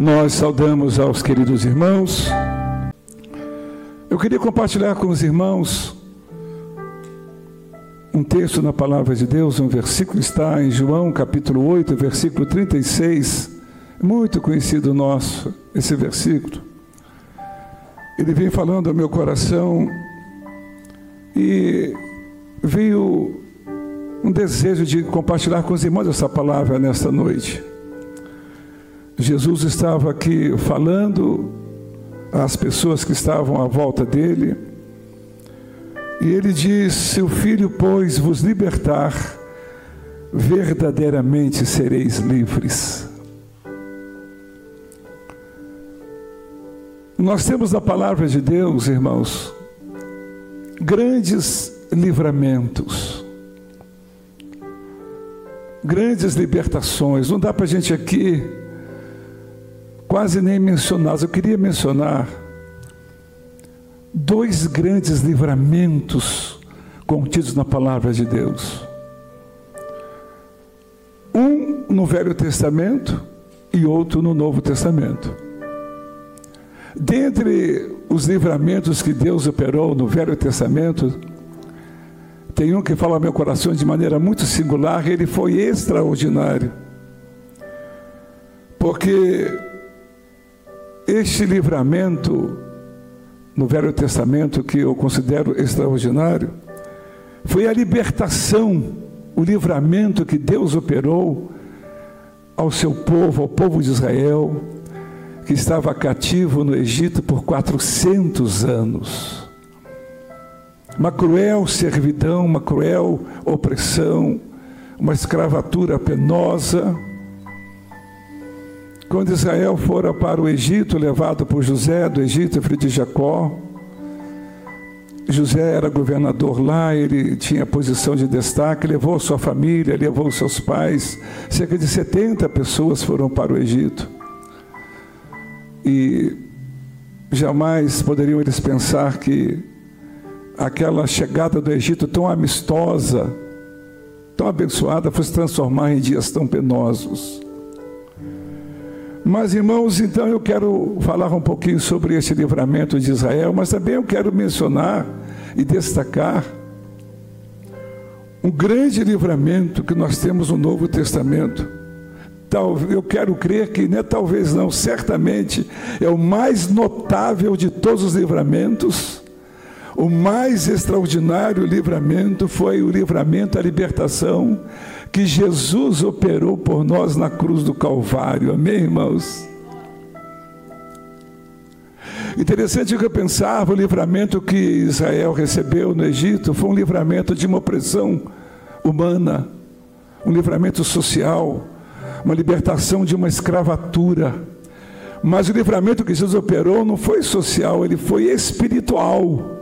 Nós saudamos aos queridos irmãos. Eu queria compartilhar com os irmãos um texto na palavra de Deus, um versículo está em João capítulo 8, versículo 36, muito conhecido nosso, esse versículo. Ele vem falando ao meu coração e veio um desejo de compartilhar com os irmãos essa palavra nesta noite. Jesus estava aqui falando às pessoas que estavam à volta dele, e ele diz: Se o filho, pois, vos libertar, verdadeiramente sereis livres. Nós temos na palavra de Deus, irmãos, grandes livramentos, grandes libertações. Não dá para a gente aqui quase nem mencionar. Eu queria mencionar dois grandes livramentos contidos na palavra de Deus. Um no Velho Testamento e outro no Novo Testamento. Dentre os livramentos que Deus operou no Velho Testamento, tem um que fala ao meu coração de maneira muito singular, ele foi extraordinário. Porque este livramento no Velho Testamento, que eu considero extraordinário, foi a libertação, o livramento que Deus operou ao seu povo, ao povo de Israel, que estava cativo no Egito por 400 anos. Uma cruel servidão, uma cruel opressão, uma escravatura penosa. Quando Israel fora para o Egito, levado por José do Egito, filho de Jacó, José era governador lá, ele tinha posição de destaque, levou sua família, levou seus pais, cerca de 70 pessoas foram para o Egito. E jamais poderiam eles pensar que aquela chegada do Egito tão amistosa, tão abençoada, fosse transformar em dias tão penosos. Mas, irmãos, então eu quero falar um pouquinho sobre esse livramento de Israel, mas também eu quero mencionar e destacar um grande livramento que nós temos no Novo Testamento eu quero crer que, né, talvez não, certamente é o mais notável de todos os livramentos. O mais extraordinário livramento foi o livramento, a libertação que Jesus operou por nós na cruz do Calvário. Amém, irmãos? Interessante que eu pensava, o livramento que Israel recebeu no Egito foi um livramento de uma opressão humana, um livramento social, uma libertação de uma escravatura. Mas o livramento que Jesus operou não foi social, ele foi espiritual.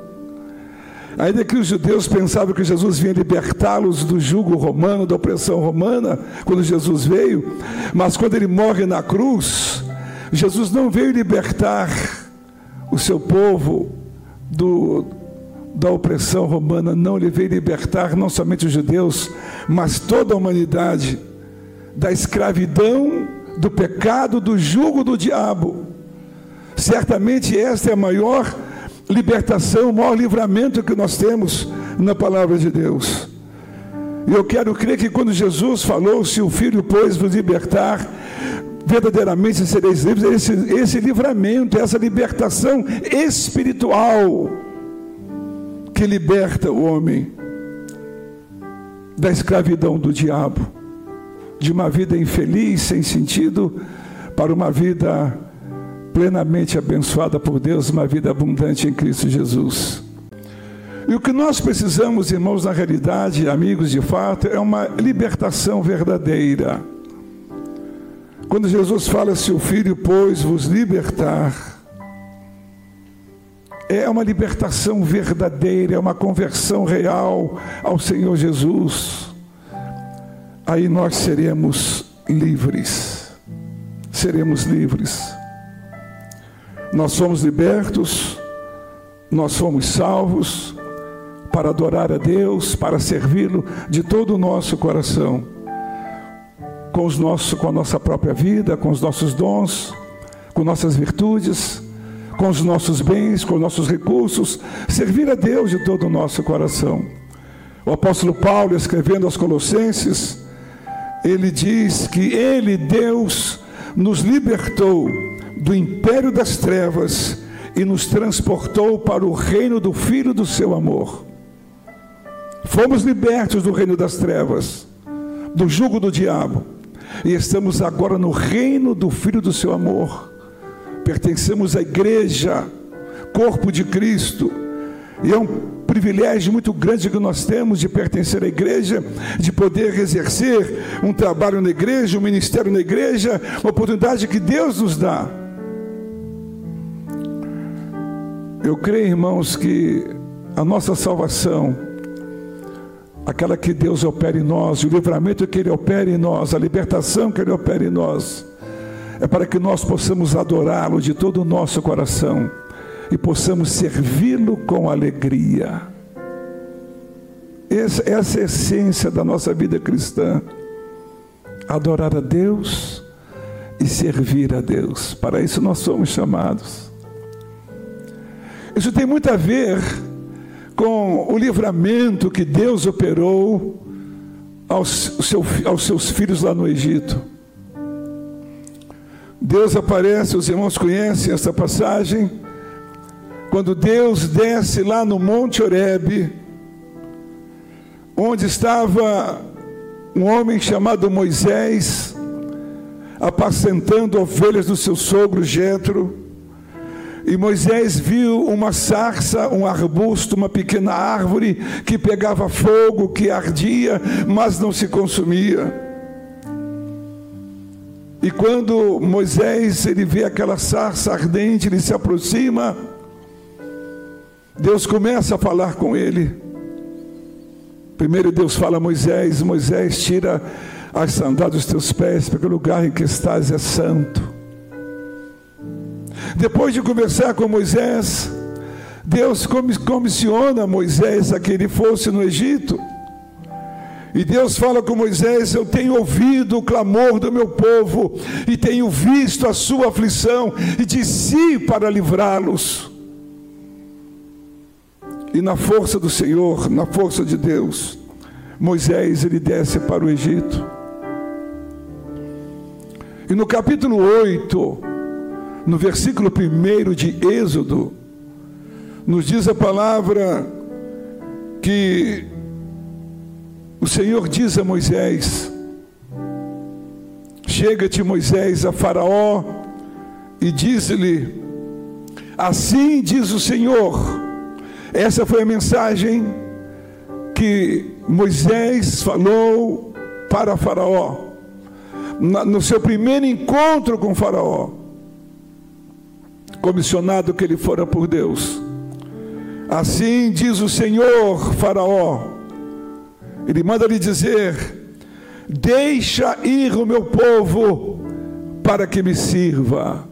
Ainda que os judeus pensavam que Jesus vinha libertá-los do jugo romano, da opressão romana, quando Jesus veio, mas quando ele morre na cruz, Jesus não veio libertar o seu povo do, da opressão romana, não, ele veio libertar não somente os judeus, mas toda a humanidade da escravidão, do pecado, do jugo do diabo. Certamente esta é a maior libertação, o maior livramento que nós temos na palavra de Deus. E eu quero crer que quando Jesus falou, se o Filho, pois, vos libertar, verdadeiramente sereis livres, esse, esse livramento, essa libertação espiritual que liberta o homem da escravidão do diabo de uma vida infeliz, sem sentido, para uma vida plenamente abençoada por Deus, uma vida abundante em Cristo Jesus. E o que nós precisamos, irmãos, na realidade, amigos de fato, é uma libertação verdadeira. Quando Jesus fala, se o Filho, pois, vos libertar, é uma libertação verdadeira, é uma conversão real ao Senhor Jesus aí nós seremos livres. Seremos livres. Nós somos libertos, nós somos salvos para adorar a Deus, para servi-lo de todo o nosso coração, com, os nossos, com a nossa própria vida, com os nossos dons, com nossas virtudes, com os nossos bens, com os nossos recursos, servir a Deus de todo o nosso coração. O apóstolo Paulo, escrevendo aos Colossenses, ele diz que ele, Deus, nos libertou do império das trevas e nos transportou para o reino do Filho do seu amor. Fomos libertos do reino das trevas, do jugo do diabo, e estamos agora no reino do Filho do seu amor. Pertencemos à igreja, corpo de Cristo, e é um privilégio muito grande que nós temos de pertencer à igreja, de poder exercer um trabalho na igreja, um ministério na igreja, uma oportunidade que Deus nos dá. Eu creio, irmãos, que a nossa salvação, aquela que Deus opera em nós, o livramento que Ele opera em nós, a libertação que Ele opera em nós, é para que nós possamos adorá-lo de todo o nosso coração e possamos servi-lo com alegria. Essa, essa é a essência da nossa vida cristã. Adorar a Deus e servir a Deus. Para isso nós somos chamados. Isso tem muito a ver com o livramento que Deus operou aos, seu, aos seus filhos lá no Egito. Deus aparece, os irmãos conhecem essa passagem, quando Deus desce lá no Monte Horebe, onde estava um homem chamado Moisés, apacentando ovelhas do seu sogro Jetro, e Moisés viu uma sarça, um arbusto, uma pequena árvore que pegava fogo, que ardia, mas não se consumia. E quando Moisés ele vê aquela sarça ardente, ele se aproxima, Deus começa a falar com ele. Primeiro Deus fala a Moisés: Moisés, tira as sandálias dos teus pés, porque o lugar em que estás é santo. Depois de conversar com Moisés, Deus comissiona Moisés a que ele fosse no Egito. E Deus fala com Moisés: Eu tenho ouvido o clamor do meu povo, e tenho visto a sua aflição, e desci para livrá-los. E na força do Senhor, na força de Deus, Moisés ele desce para o Egito. E no capítulo 8, no versículo 1 de Êxodo, nos diz a palavra que o Senhor diz a Moisés: Chega-te, Moisés, a Faraó e diz-lhe: Assim diz o Senhor. Essa foi a mensagem que Moisés falou para Faraó, no seu primeiro encontro com Faraó, comissionado que ele fora por Deus. Assim diz o Senhor, Faraó, ele manda lhe dizer: Deixa ir o meu povo para que me sirva.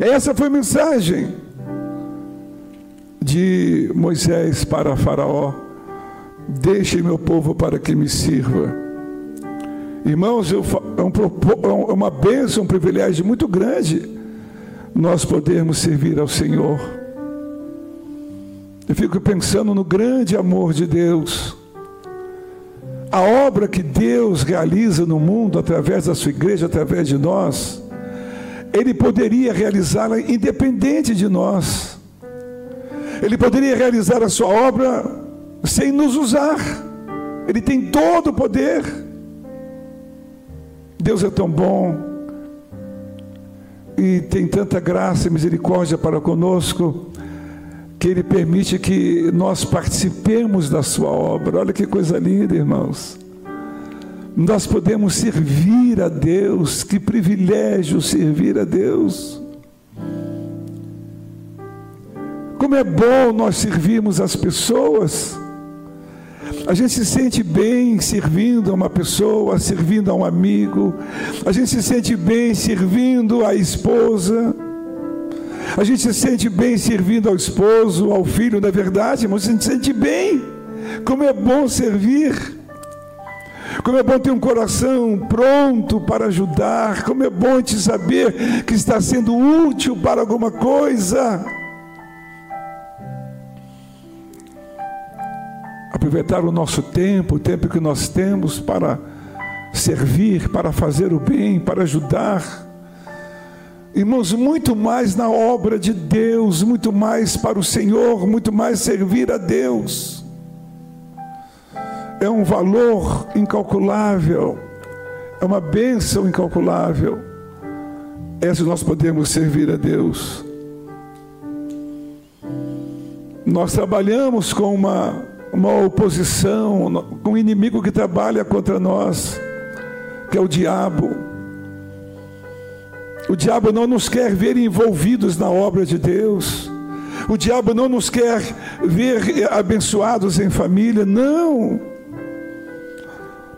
Essa foi a mensagem de Moisés para Faraó: Deixe meu povo para que me sirva. Irmãos, é, um, é uma bênção, um privilégio muito grande nós podermos servir ao Senhor. Eu fico pensando no grande amor de Deus. A obra que Deus realiza no mundo através da sua igreja, através de nós, Ele poderia realizá-la independente de nós. Ele poderia realizar a sua obra sem nos usar. Ele tem todo o poder. Deus é tão bom e tem tanta graça e misericórdia para conosco que Ele permite que nós participemos da Sua obra. Olha que coisa linda, irmãos. Nós podemos servir a Deus, que privilégio servir a Deus. Como é bom nós servirmos as pessoas. A gente se sente bem servindo a uma pessoa, servindo a um amigo. A gente se sente bem servindo a esposa. A gente se sente bem servindo ao esposo, ao filho, na verdade, mas a gente se sente bem. Como é bom servir. Como é bom ter um coração pronto para ajudar. Como é bom te saber que está sendo útil para alguma coisa. Aproveitar o nosso tempo, o tempo que nós temos para servir, para fazer o bem, para ajudar. Irmãos, muito mais na obra de Deus, muito mais para o Senhor, muito mais servir a Deus. É um valor incalculável, é uma bênção incalculável. É se nós podemos servir a Deus. Nós trabalhamos com uma, uma oposição, com um inimigo que trabalha contra nós, que é o diabo. O diabo não nos quer ver envolvidos na obra de Deus. O diabo não nos quer ver abençoados em família. Não.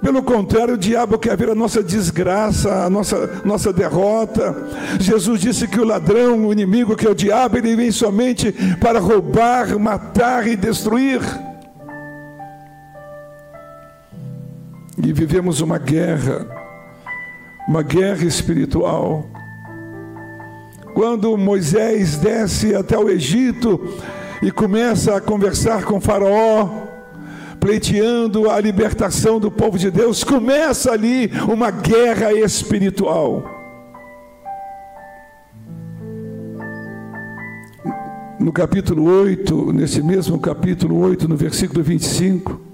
Pelo contrário, o diabo quer ver a nossa desgraça, a nossa, nossa derrota. Jesus disse que o ladrão, o inimigo, que é o diabo, ele vem somente para roubar, matar e destruir. E vivemos uma guerra, uma guerra espiritual. Quando Moisés desce até o Egito e começa a conversar com Faraó, pleiteando a libertação do povo de Deus, começa ali uma guerra espiritual. No capítulo 8, nesse mesmo capítulo 8, no versículo 25,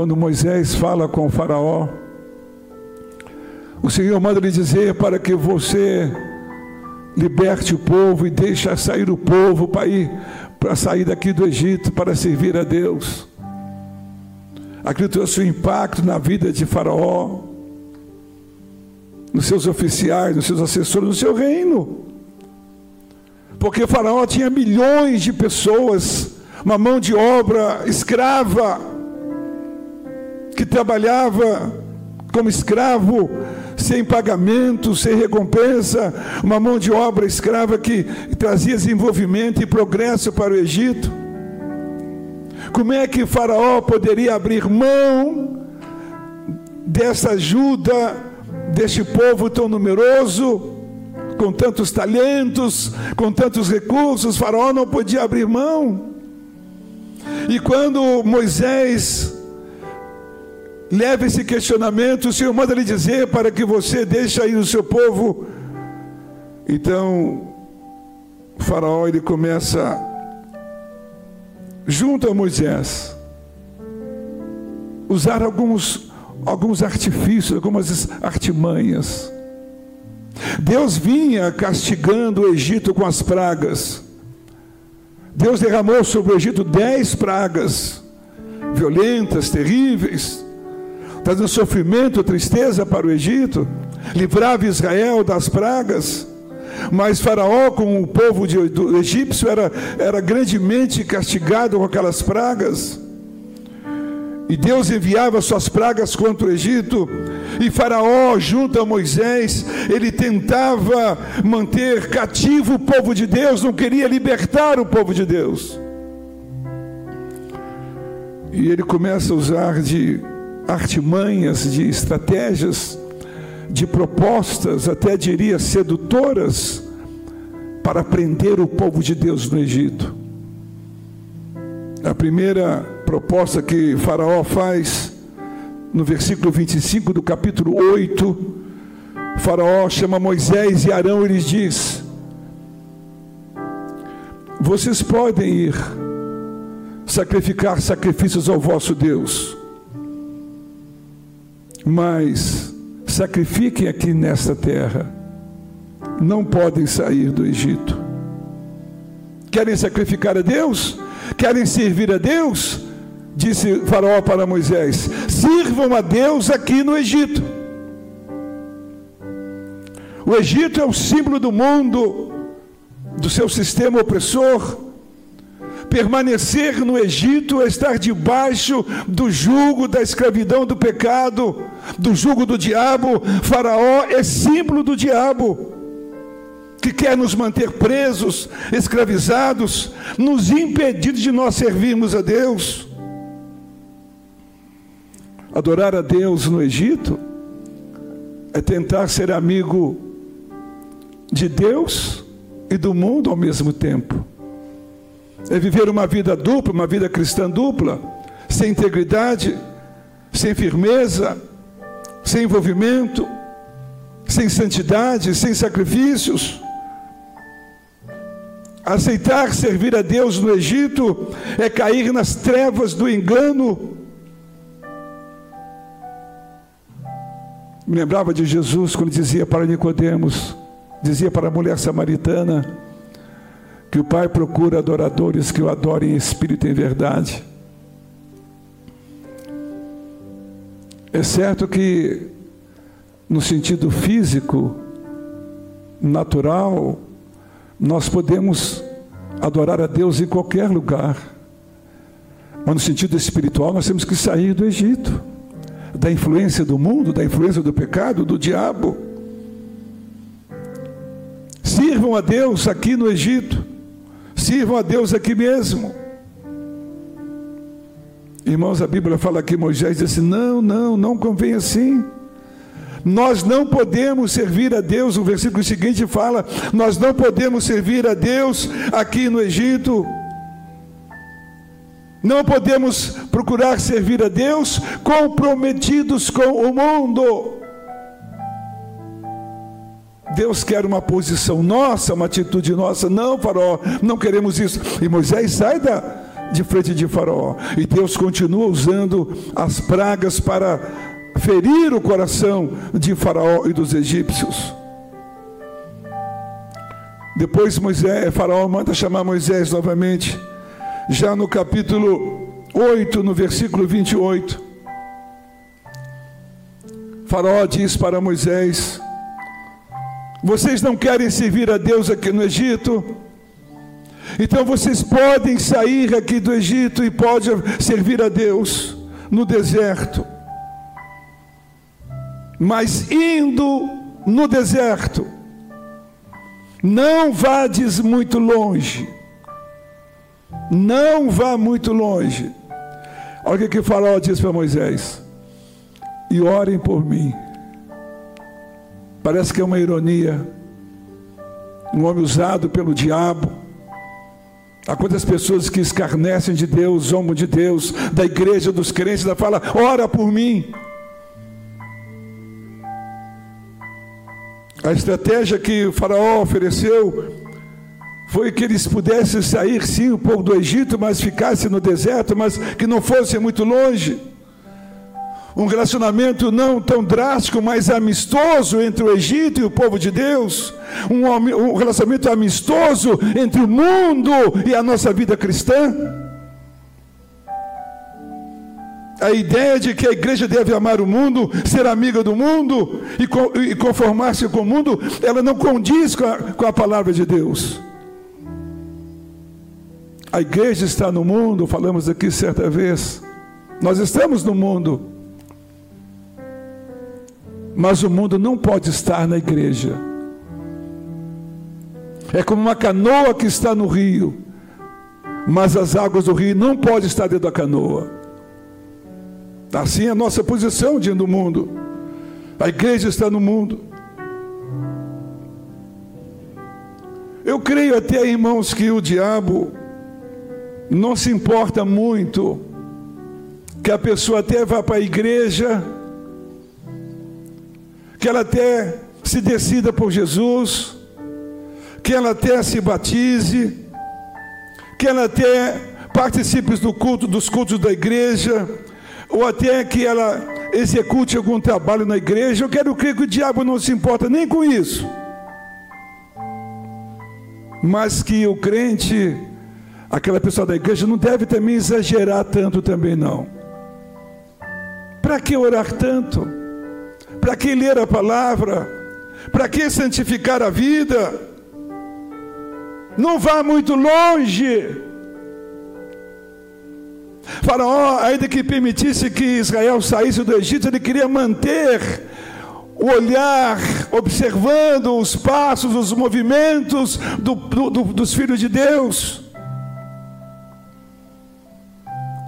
quando Moisés fala com o Faraó, o Senhor manda lhe dizer para que você liberte o povo e deixe sair o povo para ir para sair daqui do Egito para servir a Deus. Aquilo trouxe um impacto na vida de Faraó, nos seus oficiais, nos seus assessores, no seu reino. Porque Faraó tinha milhões de pessoas, uma mão de obra escrava, que trabalhava como escravo sem pagamento, sem recompensa, uma mão de obra escrava que trazia desenvolvimento e progresso para o Egito. Como é que Faraó poderia abrir mão dessa ajuda deste povo tão numeroso, com tantos talentos, com tantos recursos? Faraó não podia abrir mão. E quando Moisés Leve esse questionamento, o Senhor manda lhe dizer para que você deixe aí o seu povo. Então, o faraó ele começa junto a Moisés usar alguns alguns artifícios, algumas artimanhas. Deus vinha castigando o Egito com as pragas. Deus derramou sobre o Egito dez pragas, violentas, terríveis trazendo sofrimento, tristeza para o Egito, livrava Israel das pragas. Mas Faraó, com o povo de, do egípcio, era, era grandemente castigado com aquelas pragas. E Deus enviava suas pragas contra o Egito. E Faraó, junto a Moisés, ele tentava manter cativo o povo de Deus, não queria libertar o povo de Deus. E ele começa a usar de artimanhas, de estratégias, de propostas, até diria sedutoras, para prender o povo de Deus no Egito. A primeira proposta que Faraó faz, no versículo 25 do capítulo 8, Faraó chama Moisés e Arão e lhes diz: Vocês podem ir sacrificar sacrifícios ao vosso Deus mas sacrifiquem aqui nesta terra, não podem sair do Egito. Querem sacrificar a Deus? Querem servir a Deus? Disse Faraó para Moisés: sirvam a Deus aqui no Egito. O Egito é o símbolo do mundo, do seu sistema opressor Permanecer no Egito é estar debaixo do jugo da escravidão do pecado, do jugo do diabo. Faraó é símbolo do diabo, que quer nos manter presos, escravizados, nos impedir de nós servirmos a Deus. Adorar a Deus no Egito é tentar ser amigo de Deus e do mundo ao mesmo tempo. É viver uma vida dupla, uma vida cristã dupla, sem integridade, sem firmeza, sem envolvimento, sem santidade, sem sacrifícios. Aceitar servir a Deus no Egito é cair nas trevas do engano. Me lembrava de Jesus quando dizia para Nicodemos, dizia para a mulher samaritana, que o Pai procura adoradores que o adorem em espírito e em verdade. É certo que, no sentido físico, natural, nós podemos adorar a Deus em qualquer lugar. Mas no sentido espiritual, nós temos que sair do Egito, da influência do mundo, da influência do pecado, do diabo. Sirvam a Deus aqui no Egito, sirvam a Deus aqui mesmo. Irmãos, a Bíblia fala que Moisés disse: não, não, não convém assim. Nós não podemos servir a Deus, o versículo seguinte fala: nós não podemos servir a Deus aqui no Egito. Não podemos procurar servir a Deus comprometidos com o mundo. Deus quer uma posição nossa, uma atitude nossa. Não, Faraó, não queremos isso. E Moisés sai da, de frente de Faraó. E Deus continua usando as pragas para ferir o coração de Faraó e dos egípcios. Depois Moisés, Faraó manda chamar Moisés novamente, já no capítulo 8, no versículo 28. Faraó diz para Moisés: Vocês não querem servir a Deus aqui no Egito? Então vocês podem sair aqui do Egito e podem servir a Deus no deserto mas indo no deserto, não vades muito longe, não vá muito longe. Olha o que faraó diz para Moisés: e orem por mim. Parece que é uma ironia. Um homem usado pelo diabo. Há quantas pessoas que escarnecem de Deus, zombam de Deus, da igreja dos crentes, da fala, ora por mim. A estratégia que o Faraó ofereceu foi que eles pudessem sair sim um pouco do Egito, mas ficassem no deserto, mas que não fossem muito longe. Um relacionamento não tão drástico, mas amistoso entre o Egito e o povo de Deus. Um, um relacionamento amistoso entre o mundo e a nossa vida cristã. A ideia de que a igreja deve amar o mundo, ser amiga do mundo e conformar-se com o mundo, ela não condiz com a, com a palavra de Deus. A igreja está no mundo, falamos aqui certa vez. Nós estamos no mundo. Mas o mundo não pode estar na igreja. É como uma canoa que está no rio, mas as águas do rio não podem estar dentro da canoa. Assim é a nossa posição diante do mundo. A igreja está no mundo. Eu creio até, irmãos, que o diabo não se importa muito que a pessoa até vá para a igreja, que ela até se decida por Jesus, que ela até se batize, que ela até participe do culto, dos cultos da igreja, ou até que ela execute algum trabalho na igreja. Eu quero crer que o diabo não se importa nem com isso. Mas que o crente, aquela pessoa da igreja, não deve também exagerar tanto também não. Para que orar tanto? Para que ler a palavra? Para que santificar a vida? Não vá muito longe. Faraó, ainda que permitisse que Israel saísse do Egito, ele queria manter o olhar, observando os passos, os movimentos do, do, dos filhos de Deus.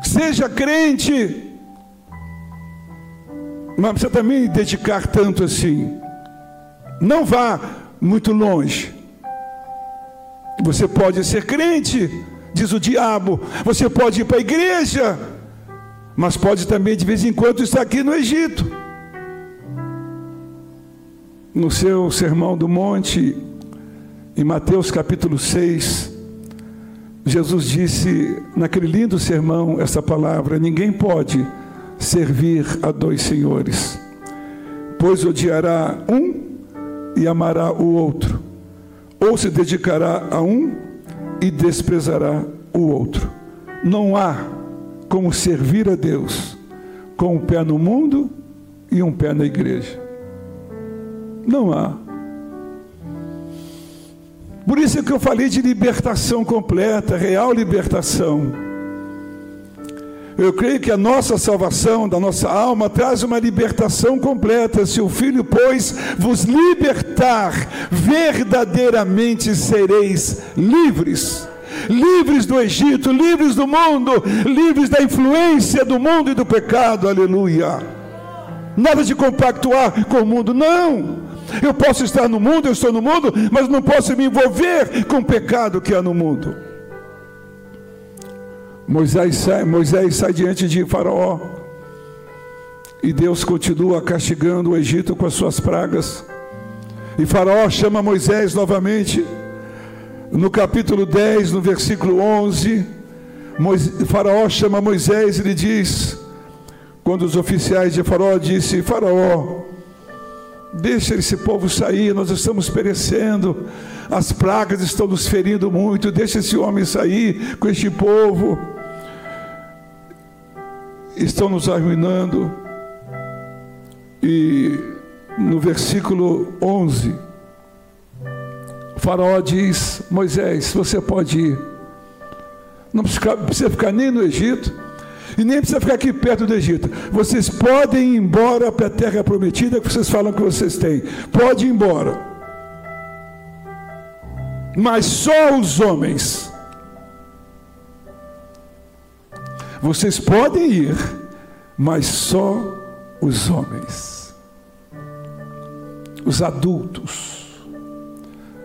Seja crente, Mas precisa também dedicar tanto assim. Não vá muito longe. Você pode ser crente, diz o diabo. Você pode ir para a igreja, mas pode também de vez em quando estar aqui no Egito. No seu sermão do monte, em Mateus capítulo 6, Jesus disse naquele lindo sermão essa palavra: ninguém pode servir a dois senhores, pois odiará um e amará o outro, ou se dedicará a um e desprezará o outro. Não há como servir a Deus com um pé no mundo e um pé na igreja. Não há. Por isso é que eu falei de libertação completa, real libertação. Eu creio que a nossa salvação da nossa alma traz uma libertação completa. Se o Filho, pois, vos libertar, verdadeiramente sereis livres. Livres do Egito, livres do mundo, livres da influência do mundo e do pecado. Aleluia. Nada de compactuar com o mundo, não. Eu posso estar no mundo, eu estou no mundo, mas não posso me envolver com o pecado que há no mundo. Moisés sai, Moisés sai diante de Faraó. E Deus continua castigando o Egito com as suas pragas. E Faraó chama Moisés novamente. No capítulo 10, no versículo 11, Moisés, Faraó chama Moisés e lhe diz: quando os oficiais de Faraó disse: Faraó, deixa esse povo sair, nós estamos perecendo, as pragas estão nos ferindo muito, deixa esse homem sair com este povo estão nos arruinando. E no versículo 11, o Faraó diz: Moisés, você pode ir, não precisa ficar nem no Egito, e nem precisa ficar aqui perto do Egito. Vocês podem ir embora para a terra prometida que vocês falam que vocês têm. Pode ir embora. Mas só os homens Vocês podem ir, mas só os homens, os adultos,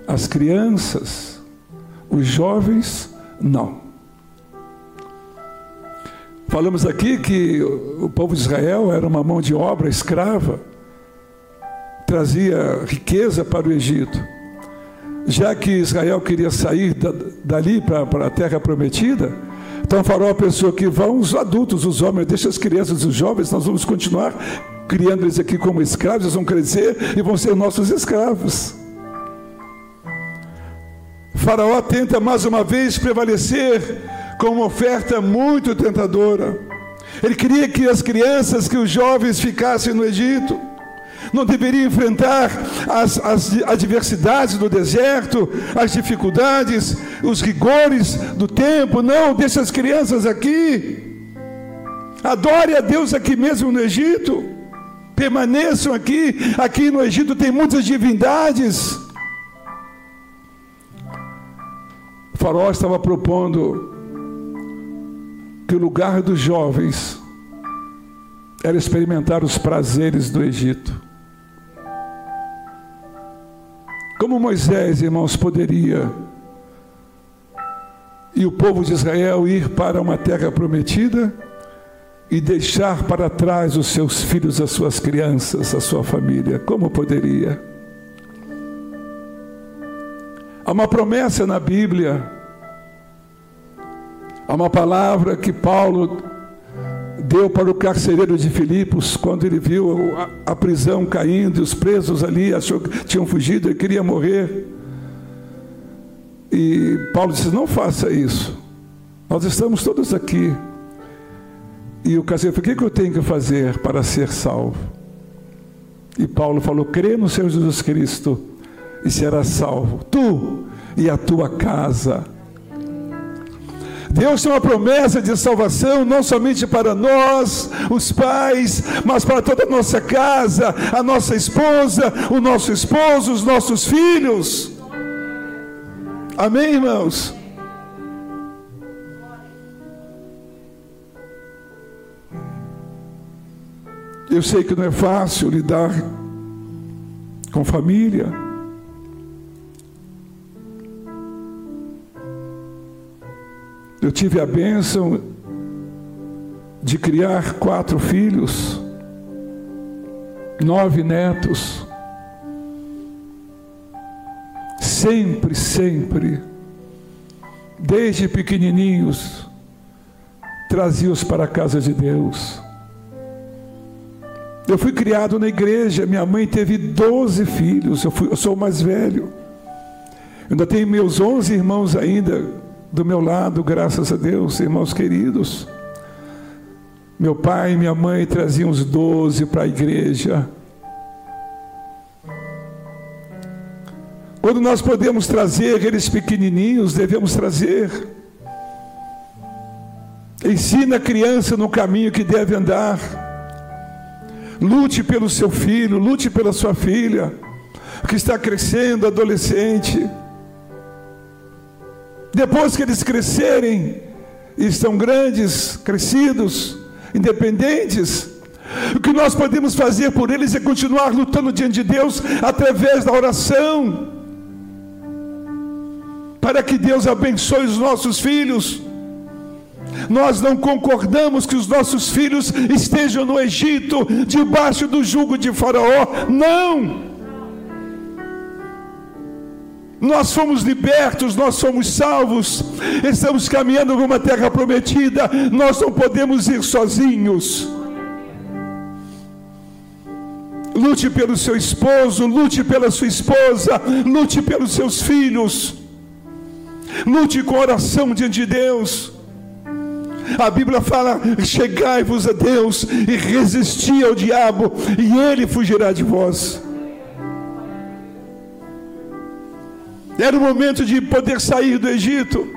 as crianças, os jovens, não. Falamos aqui que o povo de Israel era uma mão de obra escrava, trazia riqueza para o Egito. Já que Israel queria sair dali para a terra prometida, então Faraó pensou que vão os adultos, os homens, deixa as crianças os jovens, nós vamos continuar criando eles aqui como escravos, eles vão crescer e vão ser nossos escravos. Faraó tenta mais uma vez prevalecer com uma oferta muito tentadora. Ele queria que as crianças, que os jovens ficassem no Egito não deveria enfrentar as, as adversidades do deserto, as dificuldades, os rigores do tempo. Não, deixa as crianças aqui. Adore a Deus aqui mesmo no Egito. Permaneçam aqui. Aqui no Egito tem muitas divindades. O faraó estava propondo que o lugar dos jovens era experimentar os prazeres do Egito. Como Moisés, irmãos, poderia e o povo de Israel ir para uma terra prometida e deixar para trás os seus filhos, as suas crianças, a sua família? Como poderia? Há uma promessa na Bíblia, há uma palavra que Paulo deu para o carcereiro de Filipos, quando ele viu a, a prisão caindo e os presos ali achou que tinham fugido, ele queria morrer. E Paulo disse: Não faça isso, nós estamos todos aqui. E o carcereiro falou: O que, que eu tenho que fazer para ser salvo? E Paulo falou: Crê no Senhor Jesus Cristo e serás salvo, tu e a tua casa. Deus tem uma promessa de salvação não somente para nós, os pais, mas para toda a nossa casa, a nossa esposa, o nosso esposo, os nossos filhos. Amém, irmãos? Eu sei que não é fácil lidar com família. Eu tive a bênção de criar quatro filhos, nove netos. Sempre, sempre, desde pequenininhos, trazia-os para a casa de Deus. Eu fui criado na igreja, minha mãe teve 12 filhos, eu, fui, eu sou o mais velho. Eu ainda tenho meus 11 irmãos ainda do meu lado, graças a Deus, irmãos queridos. Meu pai e minha mãe traziam os 12 para a igreja. Quando nós podemos trazer aqueles pequenininhos, devemos trazer. Ensina a criança no caminho que deve andar. Lute pelo seu filho, lute pela sua filha, que está crescendo, adolescente. Depois que eles crescerem, estão grandes, crescidos, independentes, o que nós podemos fazer por eles é continuar lutando diante de Deus através da oração, para que Deus abençoe os nossos filhos nós não concordamos que os nossos filhos estejam no Egito, debaixo do jugo de Faraó. Não! Nós fomos libertos, nós somos salvos, estamos caminhando para uma terra prometida, nós não podemos ir sozinhos. Lute pelo seu esposo, lute pela sua esposa, lute pelos seus filhos, lute com oração diante de Deus. A Bíblia fala: chegai-vos a Deus e resisti ao diabo, e ele fugirá de vós. Era o momento de poder sair do Egito.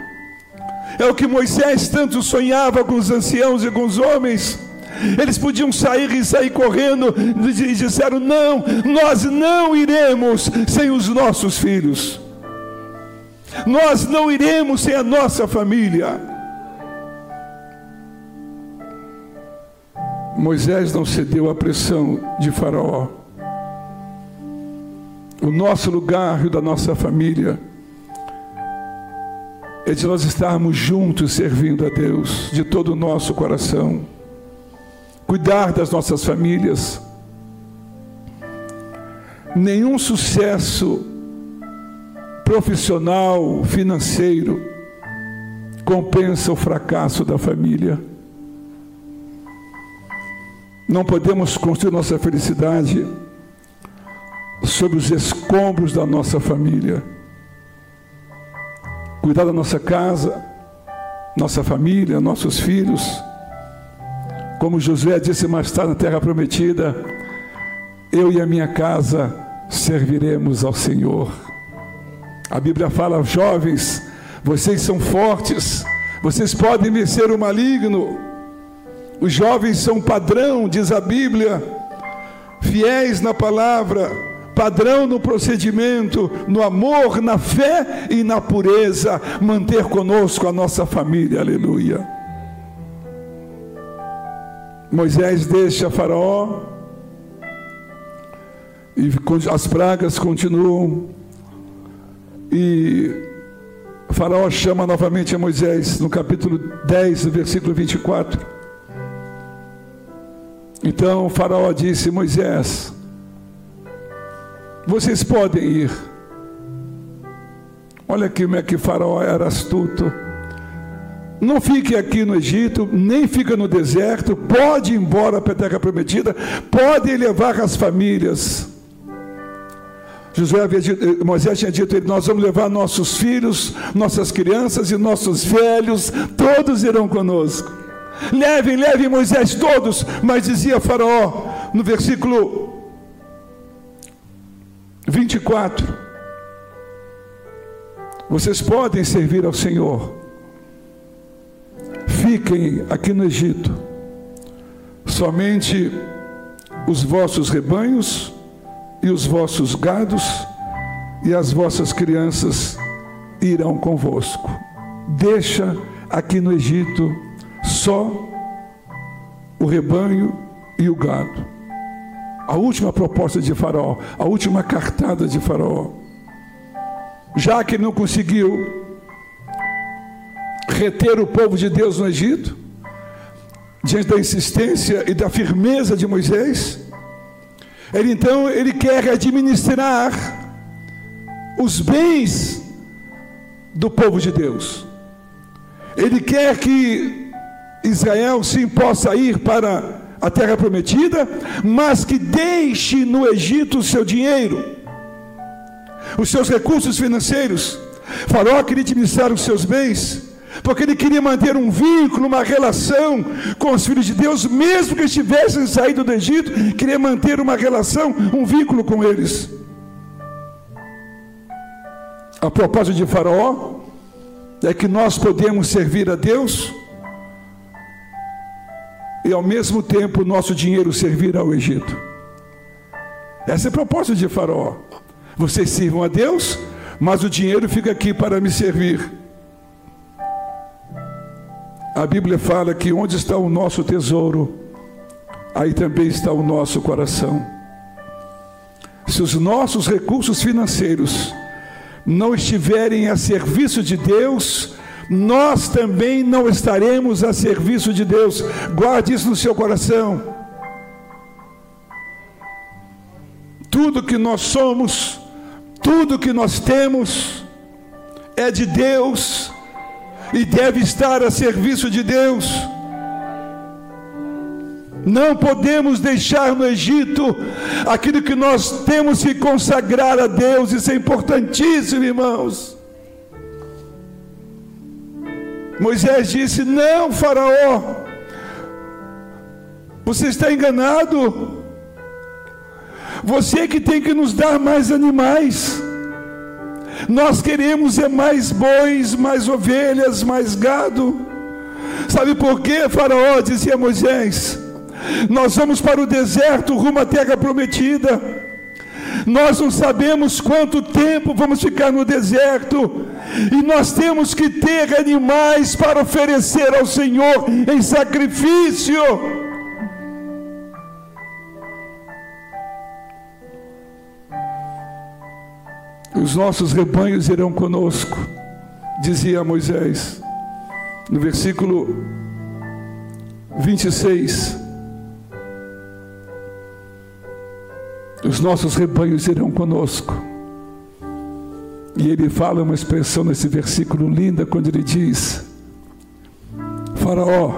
É o que Moisés tanto sonhava com os anciãos e com os homens. Eles podiam sair e sair correndo e disseram: Não, nós não iremos sem os nossos filhos. Nós não iremos sem a nossa família. Moisés não cedeu à pressão de Faraó. O nosso lugar e o da nossa família é de nós estarmos juntos servindo a Deus de todo o nosso coração, cuidar das nossas famílias. Nenhum sucesso profissional, financeiro, compensa o fracasso da família. Não podemos construir nossa felicidade sobre os escombros da nossa família. Cuidar da nossa casa, nossa família, nossos filhos. Como Josué disse mais tarde na terra prometida, eu e a minha casa serviremos ao Senhor. A Bíblia fala, jovens, vocês são fortes, vocês podem vencer o maligno. Os jovens são padrão, diz a Bíblia, fiéis na palavra, padrão no procedimento, no amor, na fé e na pureza, manter conosco a nossa família, aleluia. Moisés deixa Faraó e as pragas continuam e Faraó chama novamente a Moisés no capítulo 10, versículo 24. Então Faraó disse: Moisés, vocês podem ir. Olha como é que Faraó era astuto. Não fique aqui no Egito, nem fica no deserto, pode ir embora para a terra prometida, pode levar as famílias. Havia dito, eh, Moisés tinha dito nós vamos levar nossos filhos, nossas crianças e nossos velhos, todos irão conosco. Levem, levem Moisés todos, mas dizia Faraó no versículo 24: Vocês podem servir ao Senhor, fiquem aqui no Egito, somente os vossos rebanhos e os vossos gados e as vossas crianças irão convosco. Deixa aqui no Egito só o rebanho e o gado. A última proposta de Faraó, a última cartada de Faraó. Já que ele não conseguiu reter o povo de Deus no Egito, diante da insistência e da firmeza de Moisés, ele então ele quer administrar os bens do povo de Deus. Ele quer que Israel sim possa ir para a terra prometida, mas que deixe no Egito o seu dinheiro, os seus recursos financeiros. Faraó queria administrar os seus bens, porque ele queria manter um vínculo, uma relação com os filhos de Deus, mesmo que estivessem saído do Egito, queria manter uma relação, um vínculo com eles. A propósito de Faraó, é que nós podemos servir a Deus e ao mesmo tempo nosso dinheiro servir ao Egito. Essa é a proposta de Faraó. Vocês sirvam a Deus, mas o dinheiro fica aqui para me servir. A Bíblia fala que onde está o nosso tesouro, aí também está o nosso coração. Se os nossos recursos financeiros não estiverem a serviço de Deus, nós também não estaremos a serviço de Deus. Guarde isso no seu coração. Tudo que nós somos, tudo que nós temos, é de Deus e deve estar a serviço de Deus. Não podemos deixar no Egito aquilo que nós temos que consagrar a Deus, isso é importantíssimo, irmãos. Moisés disse: Não, Faraó, você está enganado. Você que tem que nos dar mais animais. Nós queremos é mais bois, mais ovelhas, mais gado. Sabe por quê, Faraó? Dizia Moisés: Nós vamos para o deserto rumo à terra prometida. Nós não sabemos quanto tempo vamos ficar no deserto, e nós temos que ter animais para oferecer ao Senhor em sacrifício. Os nossos rebanhos irão conosco, dizia Moisés, no versículo 26. Os nossos rebanhos irão conosco. E ele fala uma expressão nesse versículo linda quando ele diz: Faraó,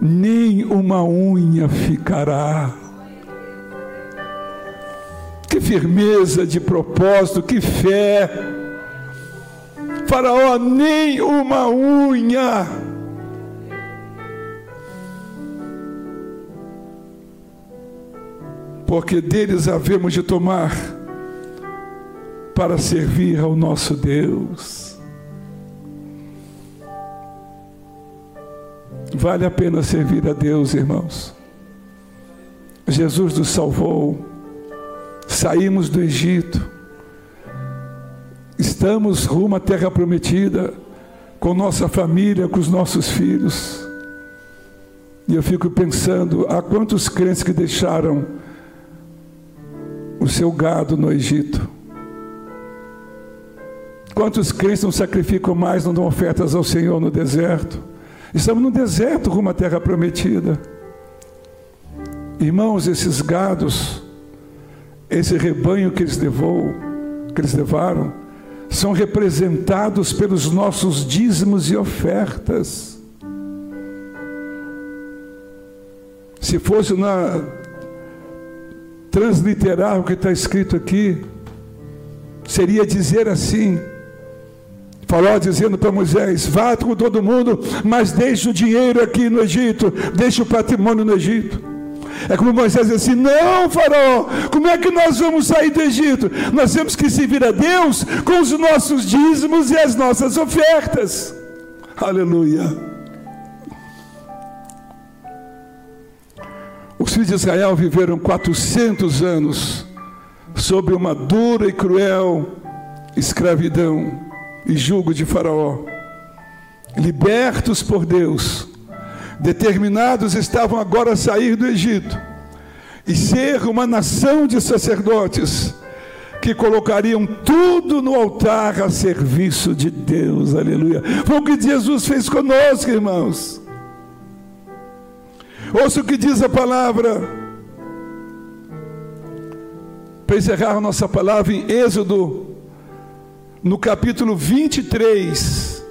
nem uma unha ficará que firmeza de propósito, que fé. Faraó, nem uma unha. Porque deles havemos de tomar para servir ao nosso Deus. Vale a pena servir a Deus, irmãos. Jesus nos salvou saímos do Egito, estamos rumo à terra prometida, com nossa família, com os nossos filhos. E eu fico pensando, há quantos crentes que deixaram o seu gado no Egito? Quantos crentes não sacrificam mais, não dão ofertas ao Senhor no deserto? Estamos no deserto rumo à terra prometida. Irmãos, esses gados esse rebanho que eles levou, que eles levaram, são representados pelos nossos dízimos e ofertas. Se fosse na transliterar o que está escrito aqui, seria dizer assim: Falou dizendo para Moisés: vá com todo mundo, mas deixe o dinheiro aqui no Egito, deixe o patrimônio no Egito. É como Moisés diz assim: não, Faraó, como é que nós vamos sair do Egito? Nós temos que servir a Deus com os nossos dízimos e as nossas ofertas. Aleluia. Os filhos de Israel viveram 400 anos sob uma dura e cruel escravidão e julgo de Faraó. Libertos por Deus, determinados estavam agora a sair do Egito. e ser uma nação de sacerdotes que colocariam tudo no altar a serviço de Deus, aleluia. Foi o que Jesus fez conosco, irmãos. Ouça o que diz a palavra. Para encerrar a nossa palavra em Êxodo, no capítulo 23,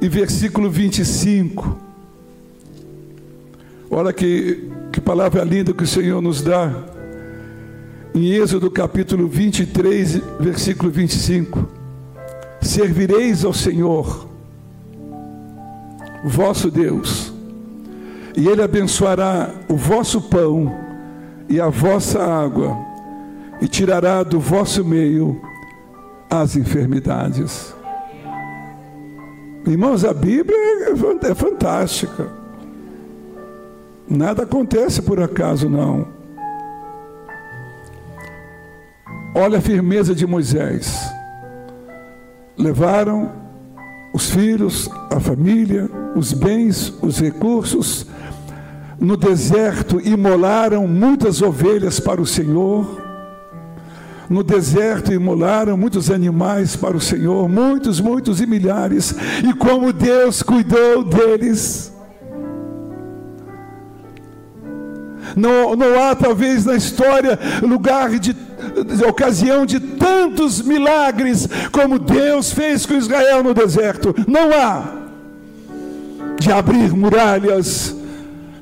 e versículo 25. Olha que, que palavra linda que o Senhor nos dá em Êxodo capítulo 23, versículo 25: Servireis ao Senhor, vosso Deus, e Ele abençoará o vosso pão e a vossa água, e tirará do vosso meio as enfermidades. Irmãos, a Bíblia é, é fantástica. Nada acontece por acaso, não. Olha a firmeza de Moisés. Levaram os filhos, a família, os bens, os recursos. No deserto imolaram muitas ovelhas para o Senhor. No deserto imolaram muitos animais para o Senhor, muitos, muitos e milhares. E como Deus cuidou deles. Não, não há, talvez, na história lugar de, de ocasião de tantos milagres como Deus fez com Israel no deserto. Não há de abrir muralhas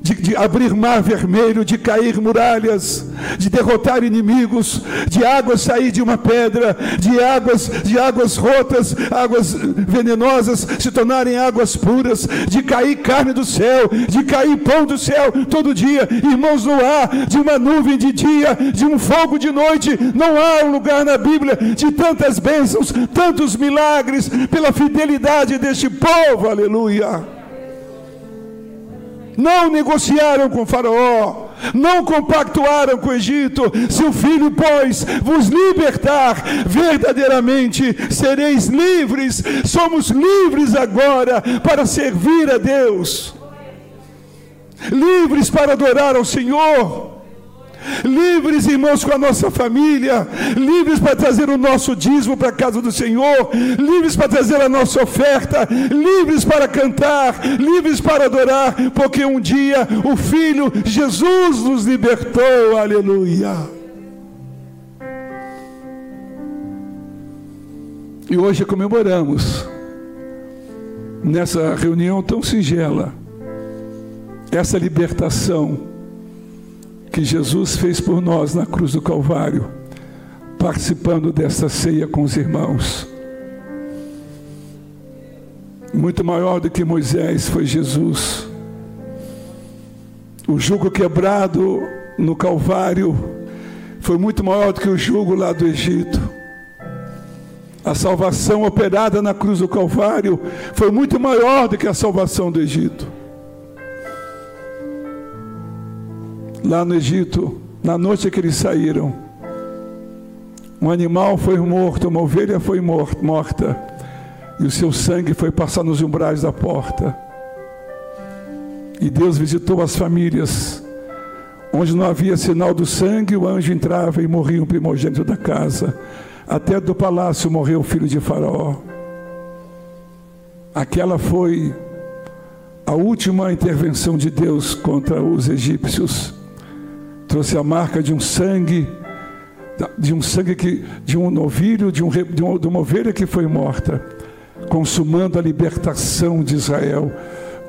de, de, abrir mar vermelho, de cair muralhas, de derrotar inimigos, de águas sair de uma pedra, de águas, de águas rotas, águas venenosas se tornarem águas puras, de cair carne do céu, de cair pão do céu todo dia. Irmãos, não há de uma nuvem de dia, de um fogo de noite, não há um lugar na Bíblia de tantas bênçãos, tantos milagres pela fidelidade deste povo. Aleluia não negociaram com Faraó, não compactuaram com o Egito. Se o filho, pois, vos libertar, verdadeiramente sereis livres. Somos livres agora para servir a Deus, livres para adorar ao Senhor livres, irmãos, com a nossa família, livres para trazer o nosso dízimo para a casa do Senhor, livres para trazer a nossa oferta, livres para cantar, livres para adorar, porque um dia o Filho Jesus nos libertou, aleluia. E hoje comemoramos, nessa reunião tão singela, essa libertação que Jesus fez por nós na cruz do Calvário, participando dessa ceia com os irmãos. Muito maior do que Moisés foi Jesus. O jugo quebrado no Calvário foi muito maior do que o jugo lá do Egito. A salvação operada na cruz do Calvário foi muito maior do que a salvação do Egito. Lá no Egito, na noite que eles saíram, um animal foi morto, uma ovelha foi morta, e o seu sangue foi passar nos umbrais da porta. E Deus visitou as famílias, onde não havia sinal do sangue, o anjo entrava e morria um primogênito da casa. Até do palácio morreu o filho de Faraó. Aquela foi a última intervenção de Deus contra os egípcios trouxe a marca de um sangue, de um sangue que, de um novilho, de, um, de, uma, de uma ovelha que foi morta, consumando a libertação de Israel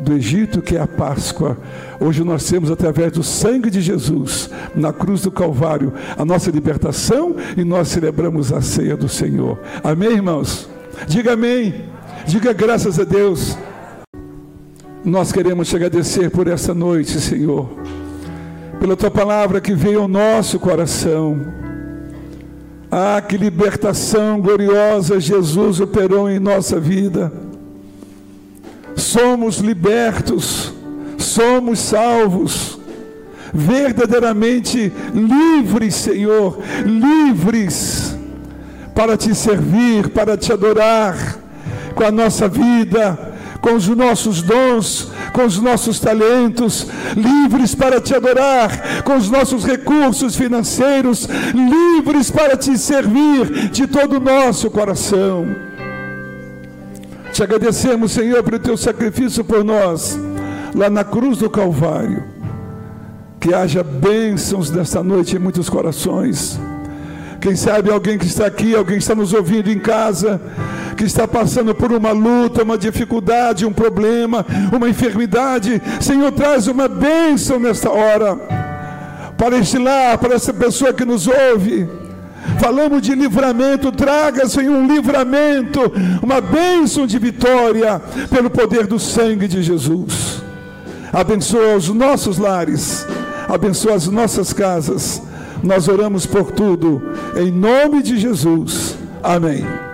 do Egito, que é a Páscoa. Hoje nós temos, através do sangue de Jesus, na cruz do Calvário, a nossa libertação e nós celebramos a ceia do Senhor. Amém, irmãos? Diga amém. Diga graças a Deus. Nós queremos te agradecer por essa noite, Senhor pela tua palavra que veio ao nosso coração. Ah, que libertação gloriosa Jesus operou em nossa vida. Somos libertos, somos salvos, verdadeiramente livres, Senhor, livres para te servir, para te adorar com a nossa vida, com os nossos dons, com os nossos talentos, livres para te adorar, com os nossos recursos financeiros, livres para te servir de todo o nosso coração. Te agradecemos, Senhor, pelo teu sacrifício por nós, lá na cruz do Calvário. Que haja bênçãos nesta noite em muitos corações. Quem sabe alguém que está aqui, alguém que está nos ouvindo em casa, que está passando por uma luta, uma dificuldade, um problema, uma enfermidade. Senhor, traz uma bênção nesta hora. Para este lar, para essa pessoa que nos ouve. Falamos de livramento, traga, Senhor, um livramento, uma bênção de vitória pelo poder do sangue de Jesus. Abençoa os nossos lares, abençoa as nossas casas nós oramos por tudo, em nome de Jesus. Amém.